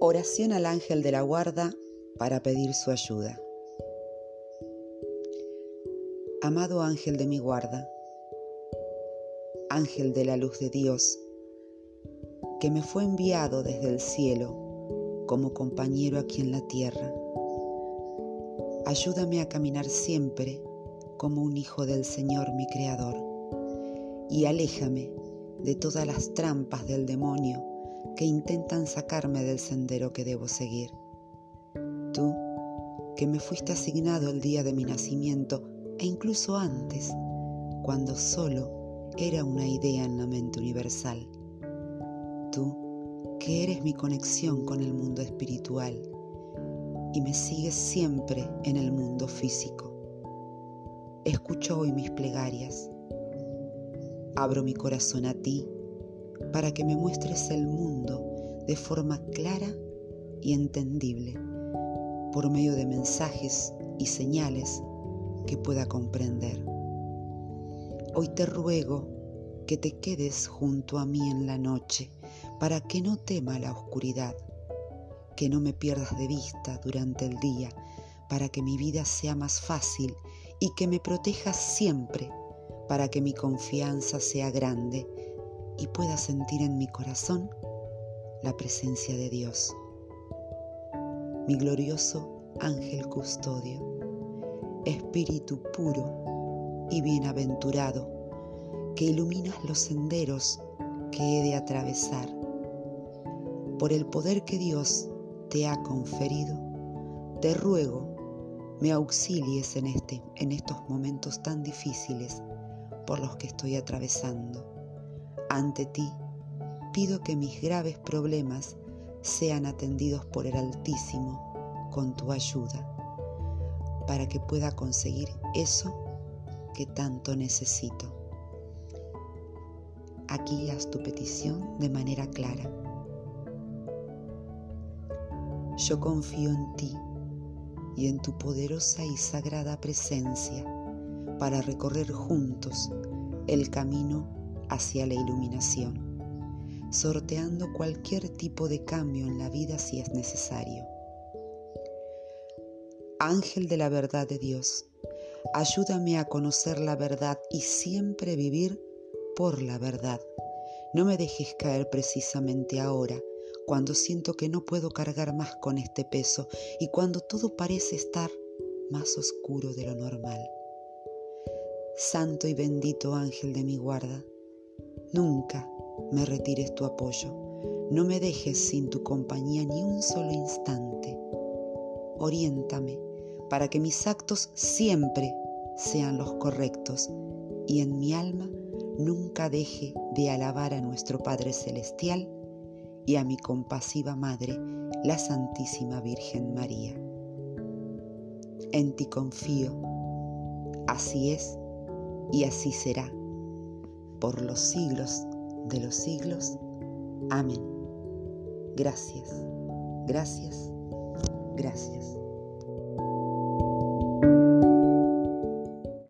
Oración al ángel de la guarda para pedir su ayuda. Amado ángel de mi guarda, ángel de la luz de Dios, que me fue enviado desde el cielo como compañero aquí en la tierra, ayúdame a caminar siempre como un hijo del Señor mi Creador y aléjame de todas las trampas del demonio que intentan sacarme del sendero que debo seguir. Tú, que me fuiste asignado el día de mi nacimiento e incluso antes, cuando solo era una idea en la mente universal. Tú, que eres mi conexión con el mundo espiritual y me sigues siempre en el mundo físico. Escucho hoy mis plegarias. Abro mi corazón a ti para que me muestres el mundo de forma clara y entendible por medio de mensajes y señales que pueda comprender. Hoy te ruego que te quedes junto a mí en la noche para que no tema la oscuridad, que no me pierdas de vista durante el día para que mi vida sea más fácil y que me protejas siempre para que mi confianza sea grande y pueda sentir en mi corazón la presencia de Dios. Mi glorioso ángel custodio, espíritu puro y bienaventurado, que iluminas los senderos que he de atravesar. Por el poder que Dios te ha conferido, te ruego me auxilies en, este, en estos momentos tan difíciles por los que estoy atravesando ante ti pido que mis graves problemas sean atendidos por el Altísimo con tu ayuda, para que pueda conseguir eso que tanto necesito. Aquí haz tu petición de manera clara. Yo confío en ti y en tu poderosa y sagrada presencia para recorrer juntos el camino hacia la iluminación, sorteando cualquier tipo de cambio en la vida si es necesario. Ángel de la verdad de Dios, ayúdame a conocer la verdad y siempre vivir por la verdad. No me dejes caer precisamente ahora, cuando siento que no puedo cargar más con este peso y cuando todo parece estar más oscuro de lo normal. Santo y bendito ángel de mi guarda, Nunca me retires tu apoyo. No me dejes sin tu compañía ni un solo instante. Oriéntame para que mis actos siempre sean los correctos y en mi alma nunca deje de alabar a nuestro Padre Celestial y a mi compasiva Madre, la Santísima Virgen María. En ti confío, así es y así será por los siglos de los siglos. Amén. Gracias, gracias, gracias.